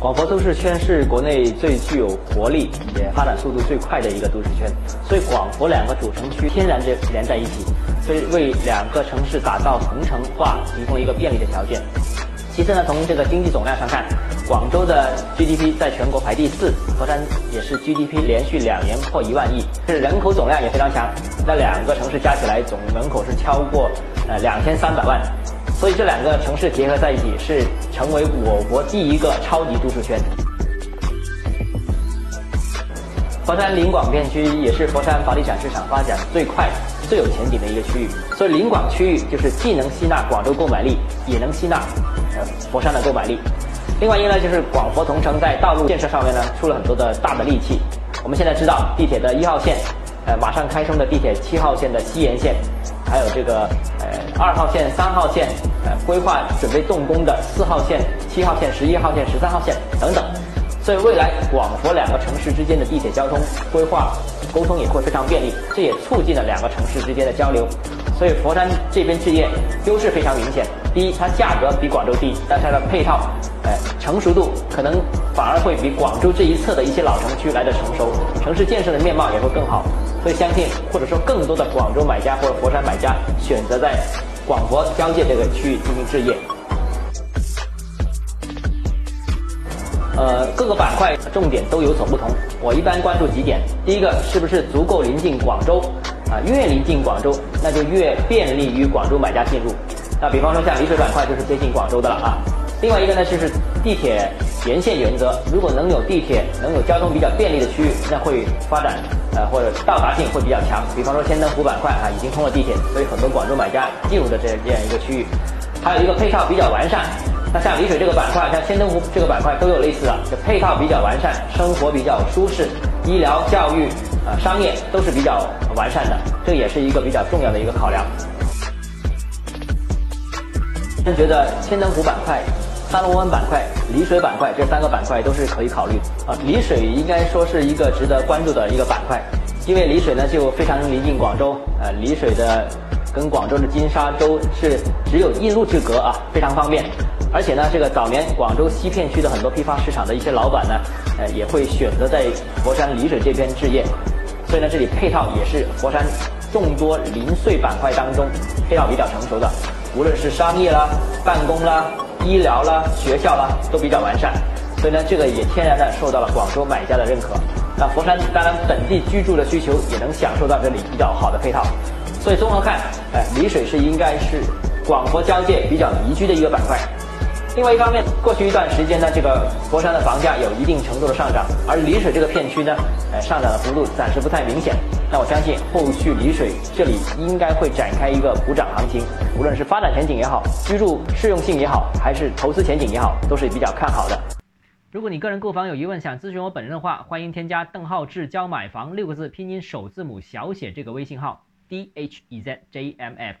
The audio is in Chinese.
广佛都市圈是国内最具有活力也发展速度最快的一个都市圈，所以广佛两个主城区天然就连在一起，所以为两个城市打造同城化提供一个便利的条件。其次呢，从这个经济总量上看，广州的 GDP 在全国排第四，佛山也是 GDP 连续两年破一万亿，这人口总量也非常强，那两个城市加起来总人口是超过呃两千三百万。所以这两个城市结合在一起，是成为我国第一个超级都市圈。佛山临广片区也是佛山房地产市场发展最快、最有前景的一个区域。所以临广区域就是既能吸纳广州购买力，也能吸纳呃佛山的购买力。另外一个呢，就是广佛同城在道路建设上面呢出了很多的大的力气。我们现在知道地铁的一号线，呃马上开通的地铁七号线的西延线，还有这个呃二号线、三号线。呃，规划准备动工的四号线、七号线、十一号线、十三号线等等，所以未来广佛两个城市之间的地铁交通规划沟通也会非常便利，这也促进了两个城市之间的交流。所以佛山这边置业优势非常明显。第一，它价格比广州低，但它的配套，呃，成熟度可能反而会比广州这一侧的一些老城区来的成熟，城市建设的面貌也会更好。所以相信或者说更多的广州买家或者佛山买家选择在。广佛交界这个区域进行置业，呃，各个板块重点都有所不同。我一般关注几点：第一个，是不是足够临近广州？啊，越临近广州，那就越便利于广州买家进入。那比方说像丽水板块就是接近广州的了啊。另外一个呢，就是地铁沿线原则，如果能有地铁，能有交通比较便利的区域，那会发展。呃，或者到达性会比较强，比方说千灯湖板块啊，已经通了地铁，所以很多广州买家进入的这这样一个区域，还有一个配套比较完善。那像丽水这个板块，像千灯湖这个板块都有类似的，就配套比较完善，生活比较舒适，医疗、教育、啊商业都是比较完善的，这也是一个比较重要的一个考量。觉得千灯湖板块。三龙湾板块、丽水板块这三个板块都是可以考虑啊。丽水应该说是一个值得关注的一个板块，因为丽水呢就非常临近广州，呃，丽水的跟广州的金沙洲是只有一路之隔啊，非常方便。而且呢，这个早年广州西片区的很多批发市场的一些老板呢，呃，也会选择在佛山丽水这边置业，所以呢，这里配套也是佛山众多零碎板块当中配套比较成熟的，无论是商业啦、办公啦。医疗啦、学校啦都比较完善，所以呢，这个也天然的受到了广州买家的认可。那佛山当然本地居住的需求也能享受到这里比较好的配套。所以综合看，哎，丽水是应该是广佛交界比较宜居的一个板块。另外一方面，过去一段时间呢，这个佛山的房价有一定程度的上涨，而丽水这个片区呢，呃，上涨的幅度暂时不太明显。那我相信后续丽水这里应该会展开一个补涨行情，无论是发展前景也好，居住适用性也好，还是投资前景也好，都是比较看好的。如果你个人购房有疑问，想咨询我本人的话，欢迎添加邓浩志教买房六个字拼音首字母小写这个微信号 d h e z j m f。